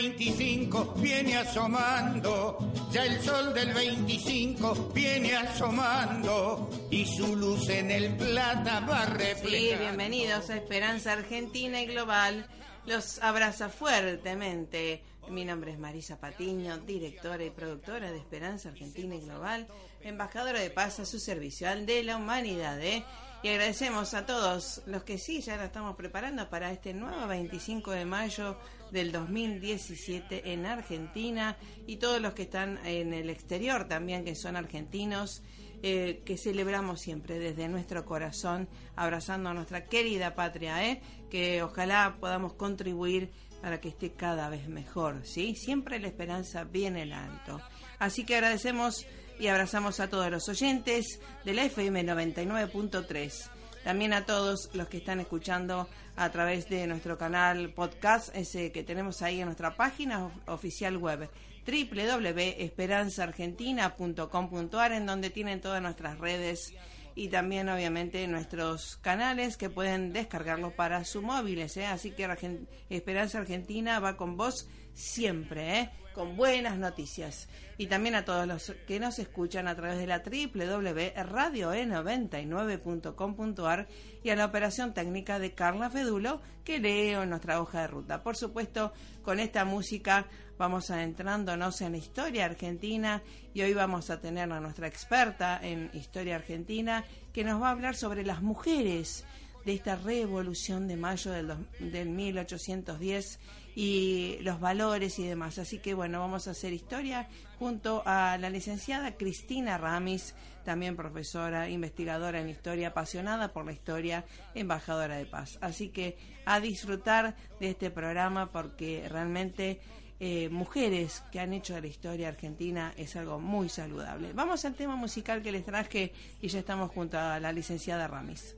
25 viene asomando, ya el sol del 25 viene asomando y su luz en el plata va a Sí, bienvenidos a Esperanza Argentina y Global. Los abraza fuertemente. Mi nombre es Marisa Patiño, directora y productora de Esperanza Argentina y Global, embajadora de paz a su servicio al de la humanidad. ¿eh? Y agradecemos a todos los que sí, ya nos estamos preparando para este nuevo 25 de mayo del 2017 en Argentina y todos los que están en el exterior también, que son argentinos eh, que celebramos siempre desde nuestro corazón, abrazando a nuestra querida patria, ¿eh? que ojalá podamos contribuir para que esté cada vez mejor, ¿sí? Siempre la esperanza viene en alto. Así que agradecemos y abrazamos a todos los oyentes de la FM 99.3. También a todos los que están escuchando a través de nuestro canal podcast, ese que tenemos ahí en nuestra página of- oficial web www.esperanzaargentina.com.ar en donde tienen todas nuestras redes y también obviamente nuestros canales que pueden descargarlos para sus móviles. ¿eh? Así que Esperanza Argentina va con vos siempre, ¿eh? Con buenas noticias. Y también a todos los que nos escuchan a través de la www.radioe99.com.ar y a la operación técnica de Carla Fedulo que leo en nuestra hoja de ruta. Por supuesto, con esta música vamos adentrándonos en la historia argentina y hoy vamos a tener a nuestra experta en historia argentina que nos va a hablar sobre las mujeres de esta revolución de mayo del, del 1810 y los valores y demás. Así que bueno, vamos a hacer historia junto a la licenciada Cristina Ramis, también profesora, investigadora en historia, apasionada por la historia, embajadora de paz. Así que a disfrutar de este programa porque realmente eh, mujeres que han hecho de la historia argentina es algo muy saludable. Vamos al tema musical que les traje y ya estamos junto a la licenciada Ramis.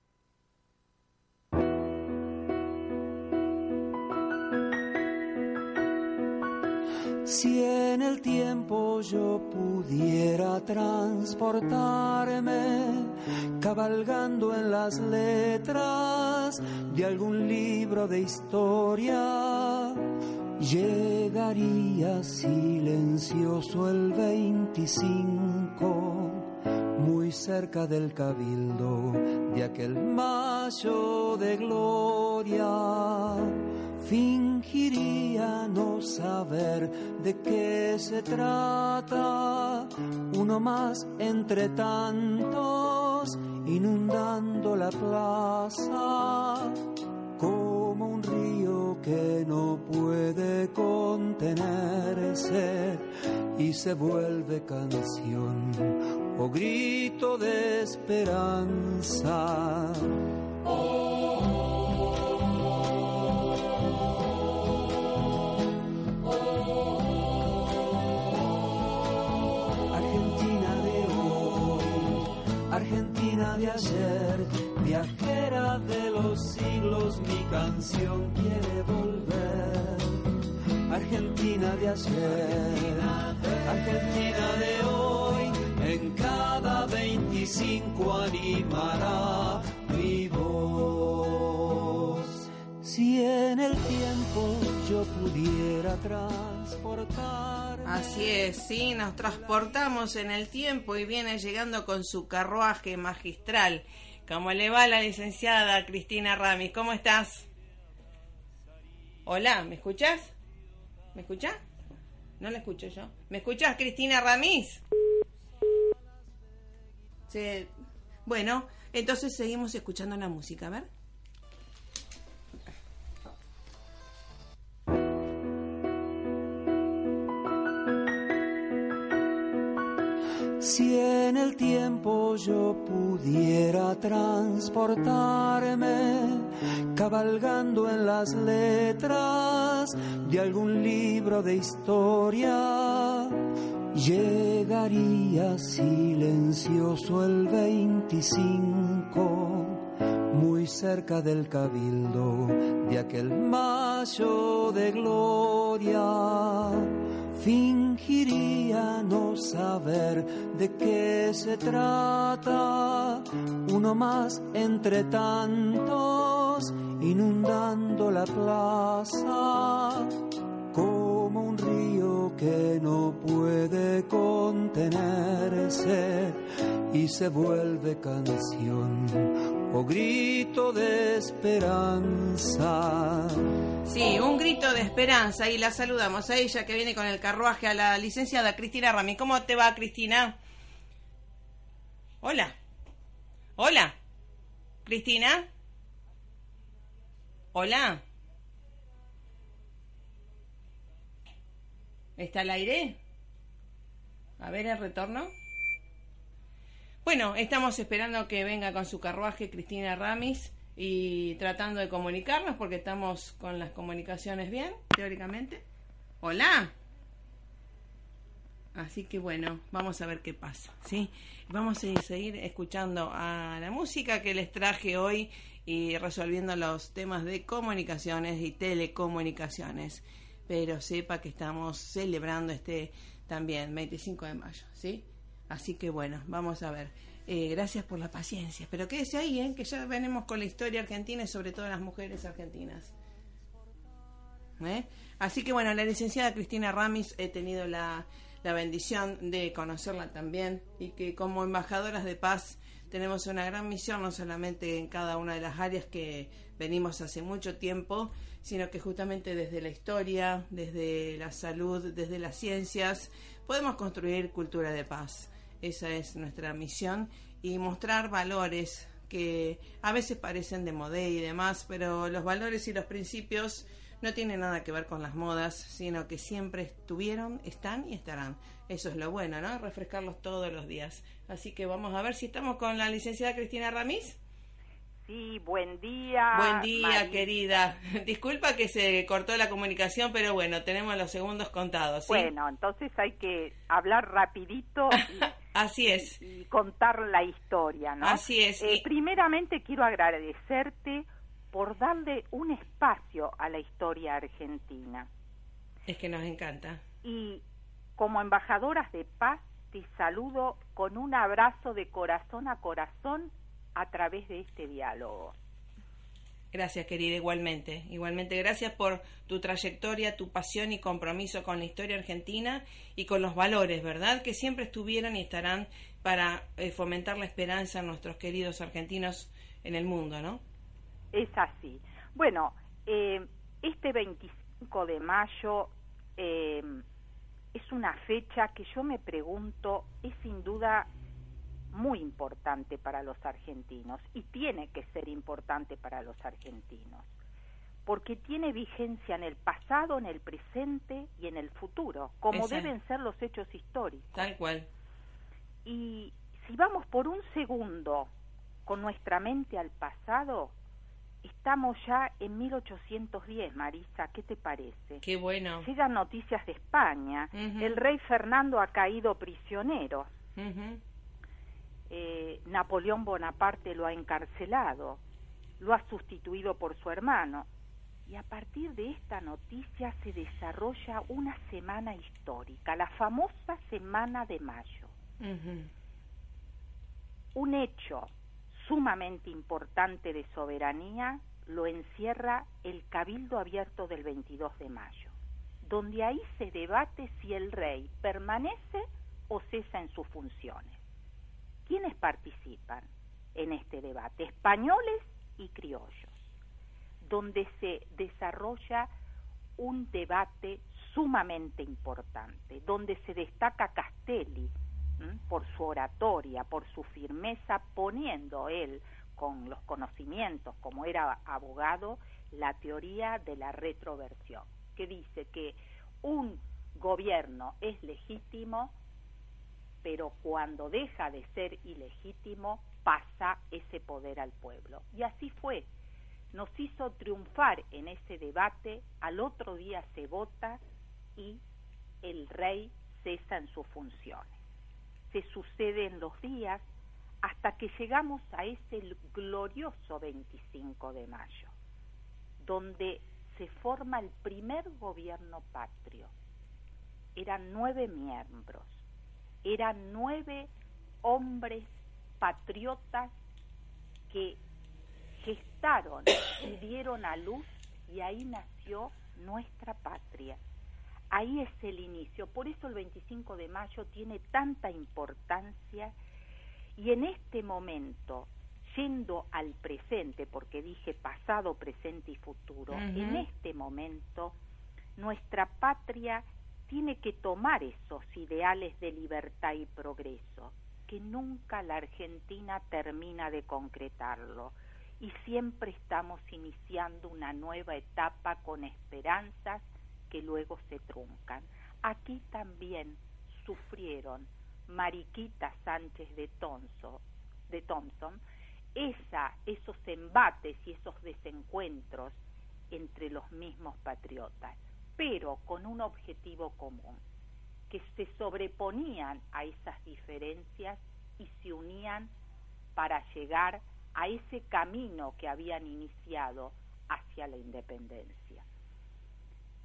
Si en el tiempo yo pudiera transportarme, cabalgando en las letras de algún libro de historia, llegaría silencioso el 25, muy cerca del cabildo de aquel mayo de gloria fingiría no saber de qué se trata. Uno más entre tantos, inundando la plaza, como un río que no puede contenerse y se vuelve canción o grito de esperanza. Argentina de ayer, viajera de los siglos, mi canción quiere volver. Argentina de ayer, Argentina de hoy, en cada 25 animará mi voz. Si en el tiempo yo pudiera transportar Así es, sí, nos transportamos en el tiempo y viene llegando con su carruaje magistral. ¿Cómo le va la licenciada Cristina Ramis? ¿Cómo estás? Hola, ¿me escuchas? ¿Me escuchas? No la escucho yo. ¿Me escuchas, Cristina Ramis? Sí. Bueno, entonces seguimos escuchando la música, a ver. Si en el tiempo yo pudiera transportarme, cabalgando en las letras de algún libro de historia, llegaría silencioso el 25, muy cerca del cabildo de aquel mayo de gloria fingiría no saber de qué se trata. Uno más entre tantos, inundando la plaza, como un río que no puede contenerse y se vuelve canción o grito de esperanza. Sí, un grito de esperanza y la saludamos a ella que viene con el carruaje a la licenciada Cristina Rami. ¿Cómo te va, Cristina? Hola. Hola. Cristina. Hola. ¿Está al aire? A ver el retorno. Bueno, estamos esperando que venga con su carruaje Cristina Ramis y tratando de comunicarnos porque estamos con las comunicaciones bien, teóricamente. Hola. Así que bueno, vamos a ver qué pasa, ¿sí? Vamos a seguir escuchando a la música que les traje hoy y resolviendo los temas de comunicaciones y telecomunicaciones. Pero sepa que estamos celebrando este también 25 de mayo, ¿sí? Así que bueno, vamos a ver. Eh, gracias por la paciencia. Pero quédese ahí, ¿eh? que ya venimos con la historia argentina y sobre todo las mujeres argentinas. ¿Eh? Así que bueno, la licenciada Cristina Ramis he tenido la, la bendición de conocerla también y que como embajadoras de paz tenemos una gran misión, no solamente en cada una de las áreas que venimos hace mucho tiempo, sino que justamente desde la historia, desde la salud, desde las ciencias, podemos construir cultura de paz. Esa es nuestra misión y mostrar valores que a veces parecen de modé y demás, pero los valores y los principios no tienen nada que ver con las modas, sino que siempre estuvieron, están y estarán. Eso es lo bueno, ¿no? Refrescarlos todos los días. Así que vamos a ver si estamos con la licenciada Cristina Ramis. Sí, buen día. Buen día, querida. Disculpa que se cortó la comunicación, pero bueno, tenemos los segundos contados. Bueno, entonces hay que hablar rapidito. Así es. Y, contar la historia, ¿no? Así es. Eh, primeramente quiero agradecerte por darle un espacio a la historia argentina. Es que nos encanta. Y como embajadoras de paz, te saludo con un abrazo de corazón a corazón a través de este diálogo. Gracias, querida, igualmente. Igualmente, gracias por tu trayectoria, tu pasión y compromiso con la historia argentina y con los valores, ¿verdad? Que siempre estuvieron y estarán para eh, fomentar la esperanza en nuestros queridos argentinos en el mundo, ¿no? Es así. Bueno, eh, este 25 de mayo eh, es una fecha que yo me pregunto, es sin duda muy importante para los argentinos y tiene que ser importante para los argentinos, porque tiene vigencia en el pasado, en el presente y en el futuro, como deben ser los hechos históricos. Tal cual. Y si vamos por un segundo con nuestra mente al pasado, estamos ya en 1810, Marisa, ¿qué te parece? Qué bueno. Llegan noticias de España, el rey Fernando ha caído prisionero. Eh, Napoleón Bonaparte lo ha encarcelado, lo ha sustituido por su hermano. Y a partir de esta noticia se desarrolla una semana histórica, la famosa Semana de Mayo. Un hecho sumamente importante de soberanía lo encierra el Cabildo Abierto del 22 de mayo, donde ahí se debate si el rey permanece o cesa en sus funciones. ¿Quiénes participan en este debate? Españoles y criollos, donde se desarrolla un debate sumamente importante, donde se destaca Castelli por su oratoria, por su firmeza, poniendo él con los conocimientos, como era abogado, la teoría de la retroversión, que dice que un gobierno es legítimo pero cuando deja de ser ilegítimo pasa ese poder al pueblo. Y así fue. Nos hizo triunfar en ese debate, al otro día se vota y el rey cesa en sus funciones. Se suceden los días hasta que llegamos a ese glorioso 25 de mayo, donde se forma el primer gobierno patrio. Eran nueve miembros eran nueve hombres patriotas que gestaron y dieron a luz y ahí nació nuestra patria. Ahí es el inicio, por eso el 25 de mayo tiene tanta importancia. Y en este momento, yendo al presente, porque dije pasado, presente y futuro, en este momento nuestra patria tiene que tomar esos ideales de libertad y progreso, que nunca la Argentina termina de concretarlo y siempre estamos iniciando una nueva etapa con esperanzas que luego se truncan. Aquí también sufrieron Mariquita Sánchez de, Thompson esos embates y esos desencuentros entre los mismos patriotas pero con un objetivo común, que se sobreponían a esas diferencias y se unían para llegar a ese camino que habían iniciado hacia la independencia.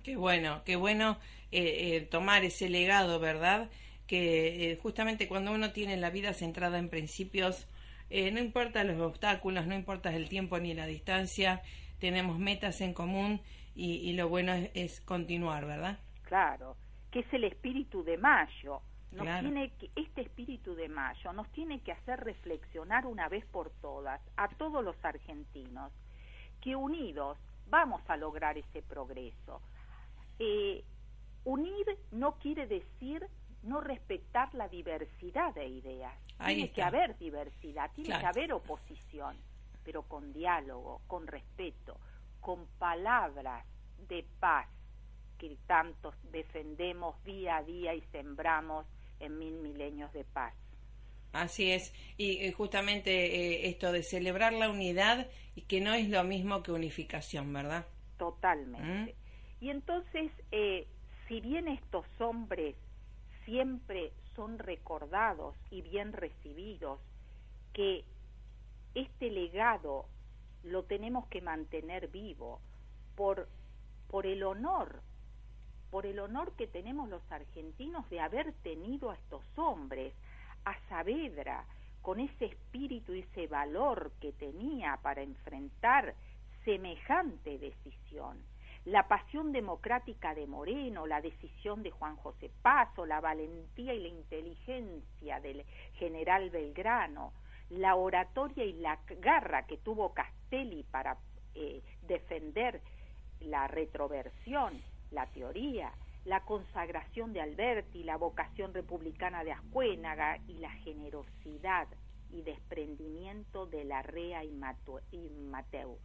Qué bueno, qué bueno eh, eh, tomar ese legado, ¿verdad? Que eh, justamente cuando uno tiene la vida centrada en principios, no importa los obstáculos, no importa el tiempo ni la distancia, tenemos metas en común y, lo bueno es, continuar, ¿verdad? Claro, que es el espíritu de mayo. Nos tiene que, este espíritu de mayo nos tiene que hacer reflexionar una vez por todas a todos los argentinos que unidos vamos a lograr ese progreso. Eh, unir no quiere decir no respetar la diversidad de ideas. tiene que haber diversidad, tiene que haber oposición, pero con diálogo, con respeto, con palabras de paz que tantos defendemos día a día y sembramos en mil milenios de paz. Así es, y eh, justamente eh, esto de celebrar la unidad y que no es lo mismo que unificación, ¿verdad? Totalmente. ¿Mm? Y entonces, eh, si bien estos hombres siempre son recordados y bien recibidos, que este legado lo tenemos que mantener vivo por, por el honor, por el honor que tenemos los argentinos de haber tenido a estos hombres, a Saavedra, con ese espíritu y ese valor que tenía para enfrentar semejante decisión. La pasión democrática de Moreno, la decisión de Juan José Paso, la valentía y la inteligencia del general Belgrano, la oratoria y la garra que tuvo Castelli para eh, defender la retroversión, la teoría, la consagración de Alberti, la vocación republicana de Ascuénaga y la generosidad y desprendimiento de la Rea y, Mateu.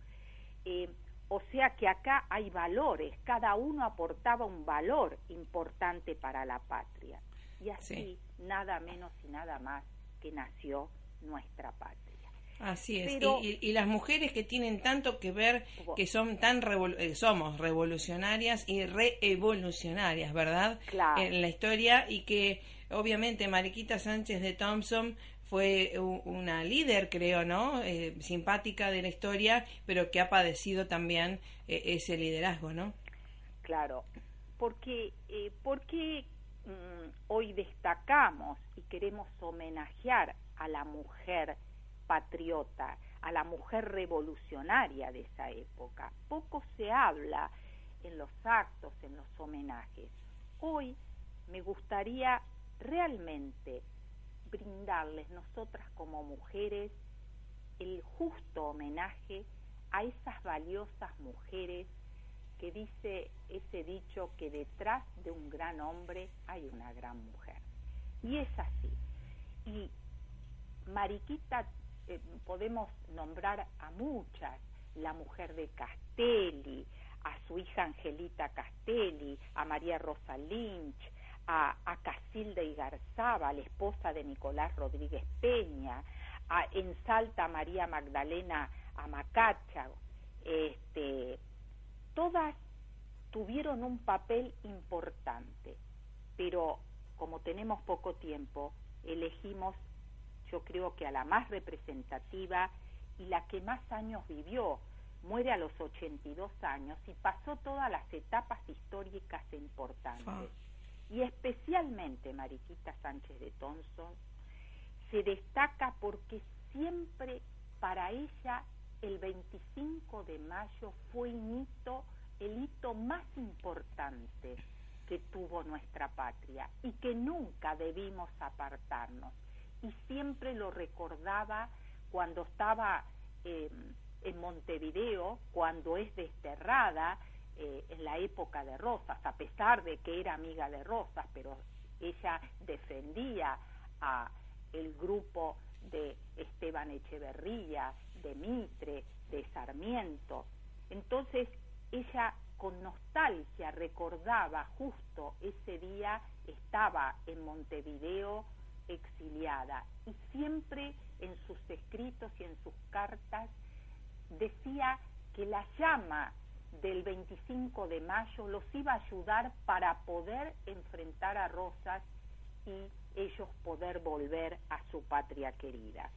Eh, o sea que acá hay valores, cada uno aportaba un valor importante para la patria. Y así, nada menos y nada más que nació nuestra patria. Así es. y, las mujeres que tienen tanto que ver, que son tan eh, somos revolucionarias y reevolucionarias, ¿verdad? En la historia y que obviamente Mariquita Sánchez de Thompson fue una líder, creo, ¿no? Eh, simpática de la historia, pero que ha padecido también eh, ese liderazgo, ¿no? Claro, porque, eh, porque mm, hoy destacamos y queremos homenajear a la mujer patriota, a la mujer revolucionaria de esa época. Poco se habla en los actos, en los homenajes. Hoy me gustaría realmente brindarles nosotras como mujeres el justo homenaje a esas valiosas mujeres que dice ese dicho que detrás de un gran hombre hay una gran mujer. Y es así. Y Mariquita, eh, podemos nombrar a muchas, la mujer de Castelli, a su hija Angelita Castelli, a María Rosa Lynch, a, a Casilda la esposa de Nicolás Rodríguez Peña, a, en Salta María Magdalena Amacacha, este, todas tuvieron un papel importante, pero como tenemos poco tiempo, elegimos, yo creo que a la más representativa y la que más años vivió, muere a los 82 años y pasó todas las etapas históricas importantes. Y especialmente Mariquita Sánchez de Thompson, se destaca porque siempre para ella el 25 de mayo fue hito, el hito más importante que tuvo nuestra patria y que nunca debimos apartarnos. Y siempre lo recordaba cuando estaba eh, en Montevideo, cuando es desterrada, eh, en la época de Rosas, a pesar de que era amiga de Rosas, pero ella defendía a el grupo de Esteban Echeverría, de Mitre, de Sarmiento. Entonces ella con nostalgia recordaba justo ese día estaba en Montevideo exiliada y siempre en sus escritos y en sus cartas decía que la llama del 25 de mayo los iba a ayudar para poder enfrentar a Rosas y ellos poder volver a su patria querida.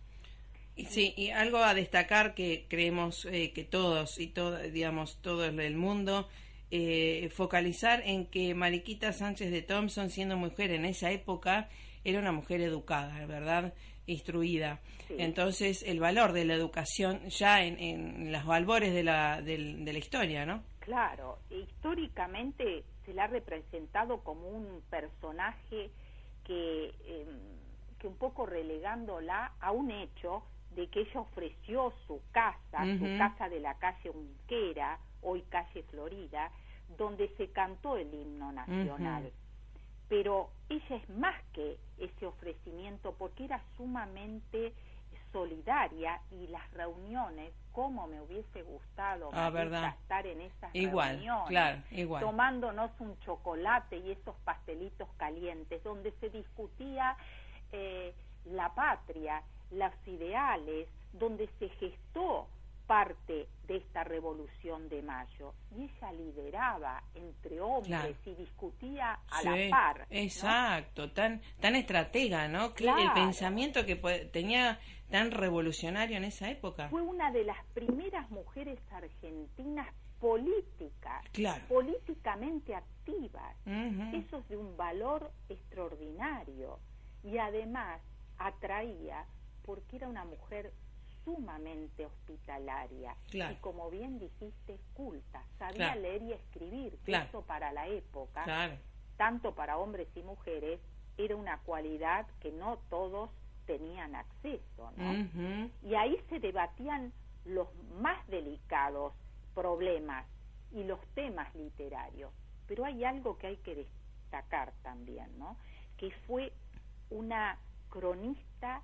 Sí, y algo a destacar que creemos eh, que todos y todo, digamos, todo el mundo eh, focalizar en que Mariquita Sánchez de Thompson, siendo mujer en esa época, era una mujer educada, ¿verdad? Instruida. Entonces, el valor de la educación ya en, en los albores de la, de, la historia, ¿no? Claro, históricamente se la ha representado como un personaje que, em, que un poco relegándola a un hecho de que ella ofreció su casa, su casa de la calle Unquera, hoy calle Florida, donde se cantó el himno nacional pero ella es más que ese ofrecimiento porque era sumamente solidaria y las reuniones, como me hubiese gustado ah, estar en esas igual, reuniones, claro, igual. tomándonos un chocolate y esos pastelitos calientes, donde se discutía eh, la patria, los ideales, donde se gestó parte de esta revolución de mayo. Y ella lideraba entre hombres y discutía a la par exacto. Tan tan estratega no el pensamiento que tenía tan revolucionario en esa época. Fue una de las primeras mujeres argentinas políticas políticamente activas. Eso es de un valor extraordinario. Y además atraía porque era una mujer sumamente hospitalaria. Y como bien dijiste culta. Sabía leer y escribir eso para la época tanto para hombres y mujeres era una cualidad que no todos tenían acceso y ahí se debatían los más delicados problemas y los temas literarios. Pero hay algo que hay que destacar también, ¿no? Que fue una cronista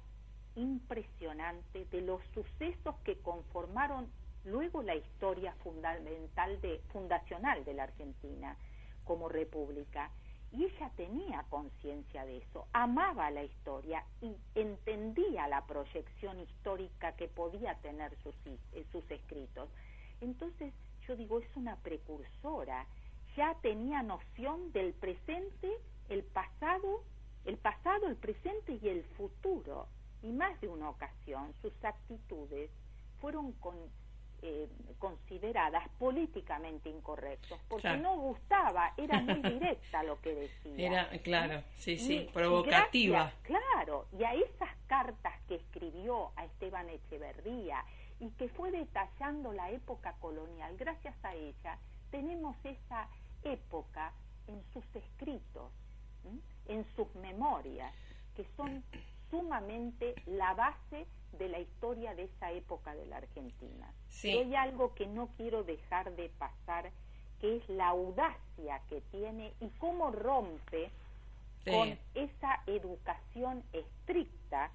impresionante de los sucesos que conformaron luego la historia fundamental de, fundacional de la Argentina como república. Y ella tenía conciencia de eso, amaba la historia y entendía la proyección histórica que podía tener sus, eh, sus escritos. Entonces, yo digo, es una precursora, ya tenía noción del presente, el pasado, el pasado, el presente y el futuro. Y más de una ocasión sus actitudes fueron con, eh, consideradas políticamente incorrectos, porque no gustaba, era muy directa lo que decía. Era, claro, sí, sí, provocativa. claro, y a esas cartas que escribió a Esteban Echeverría y que fue detallando la época colonial, gracias a ella tenemos esa época en sus escritos, en sus memorias, que son sumamente la base de la historia de esa época de la Argentina. Sí. hay algo que no quiero dejar de pasar, que es la audacia que tiene y cómo rompe con esa educación estricta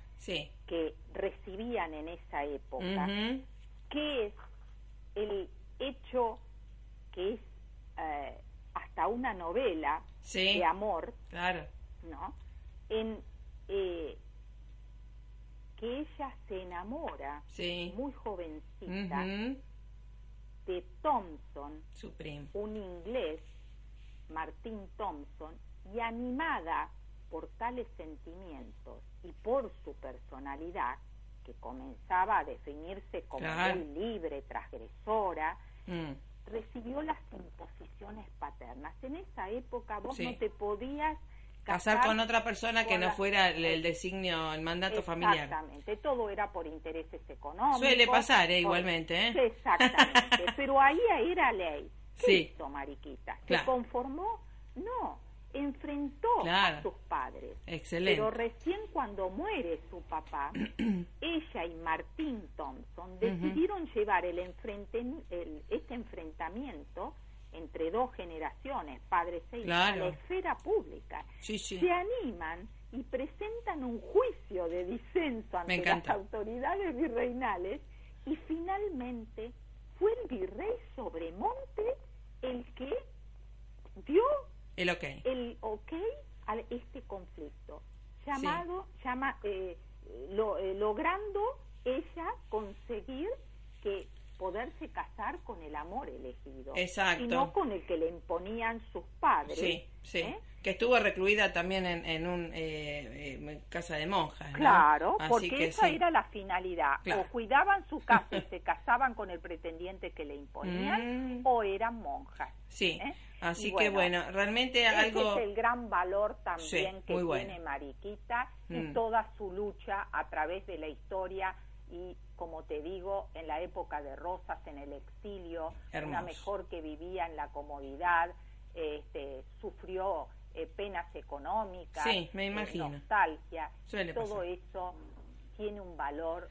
que recibían en esa época, que es el hecho que es eh, hasta una novela de amor, claro. ¿no? En, eh, que ella se enamora muy jovencita de Thompson, un inglés, Martín Thompson, y animada por tales sentimientos y por su personalidad, que comenzaba a definirse como muy libre, transgresora, mm. recibió las imposiciones paternas. En esa época vos no te podías casar con otra persona que no fuera el, designio, el mandato familiar. Exactamente, todo era por intereses económicos. Suele pasar, ¿eh? igualmente. ¿eh? Exactamente, pero ahí era ley. ¿Qué sí. Mariquita? ¿Se conformó? No, enfrentó a sus padres. Excelente. Pero recién cuando muere su papá, ella y Martín Thompson decidieron llevar el, enfrente, el este enfrentamiento entre dos generaciones, padres e hijos, a la esfera pública. Se animan y presentan un juicio de disenso ante las autoridades virreinales y finalmente fue el virrey Sobremonte el que dio el ok, el okay a este conflicto, llamado, llama, eh, lo, eh, logrando ella conseguir que poderse casar con el amor elegido. Exacto. Y no con el que le imponían sus padres. Sí, sí. ¿eh? Que estuvo recluida también en, en un eh, casa de monjas. Claro, porque esa era la finalidad. O cuidaban su casa y se casaban con el pretendiente que le imponían, mm. o eran monjas. Sí. ¿eh? Así que bueno, realmente algo... es el gran valor también que tiene Mariquita y mm. toda su lucha a través de la historia y como te digo, en la época de Rosas, en el exilio, una mejor que vivía en la comodidad, este, sufrió eh, penas económicas, sí, me eh, imagino. nostalgia, todo eso tiene un valor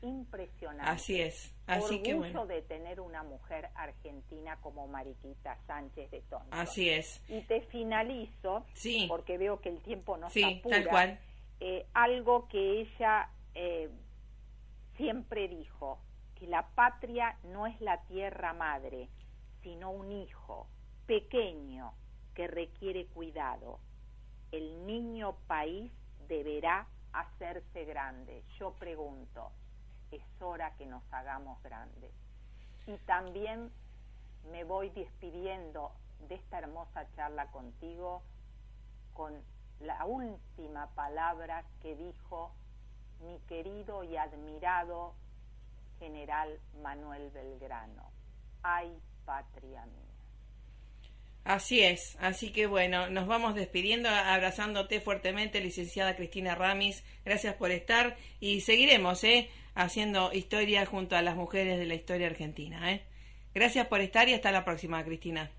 impresionante. Así es. Así Orgullo que bueno. de tener una mujer argentina como Mariquita Sánchez de Tonto. Así es. Y te finalizo, sí. porque veo que el tiempo no sí, apura, tal cual. Eh, algo que ella eh, siempre dijo que la patria no es la tierra madre, sino un hijo pequeño que requiere cuidado. El niño país deberá hacerse grande. Yo pregunto, es hora que nos hagamos grandes. Y también me voy despidiendo de esta hermosa charla contigo con la última palabra que dijo mi querido y admirado general Manuel Belgrano. ¡Ay, patria mía! Así es, así que bueno, nos vamos despidiendo, abrazándote fuertemente, licenciada Cristina Ramis. Gracias por estar y seguiremos ¿eh? haciendo historia junto a las mujeres de la historia argentina. ¿eh? Gracias por estar y hasta la próxima, Cristina.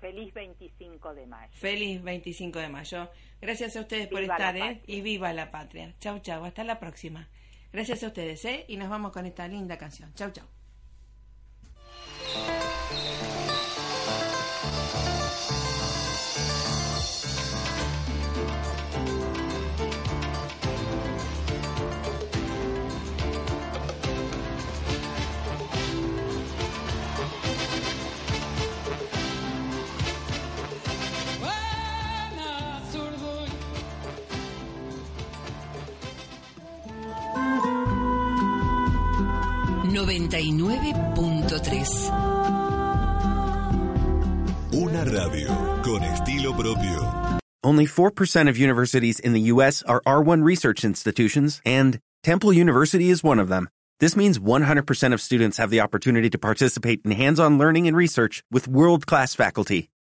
Feliz 25 de mayo. Feliz 25 de mayo. Gracias a ustedes por estar, ¿eh? Y viva la patria. Chau, chau. Hasta la próxima. Gracias a ustedes, ¿eh? Y nos vamos con esta linda canción. Chau, chau. 99.3 Una radio con estilo propio. Only 4% of universities in the U.S. are R1 research institutions, and Temple University is one of them. This means 100% of students have the opportunity to participate in hands-on learning and research with world-class faculty.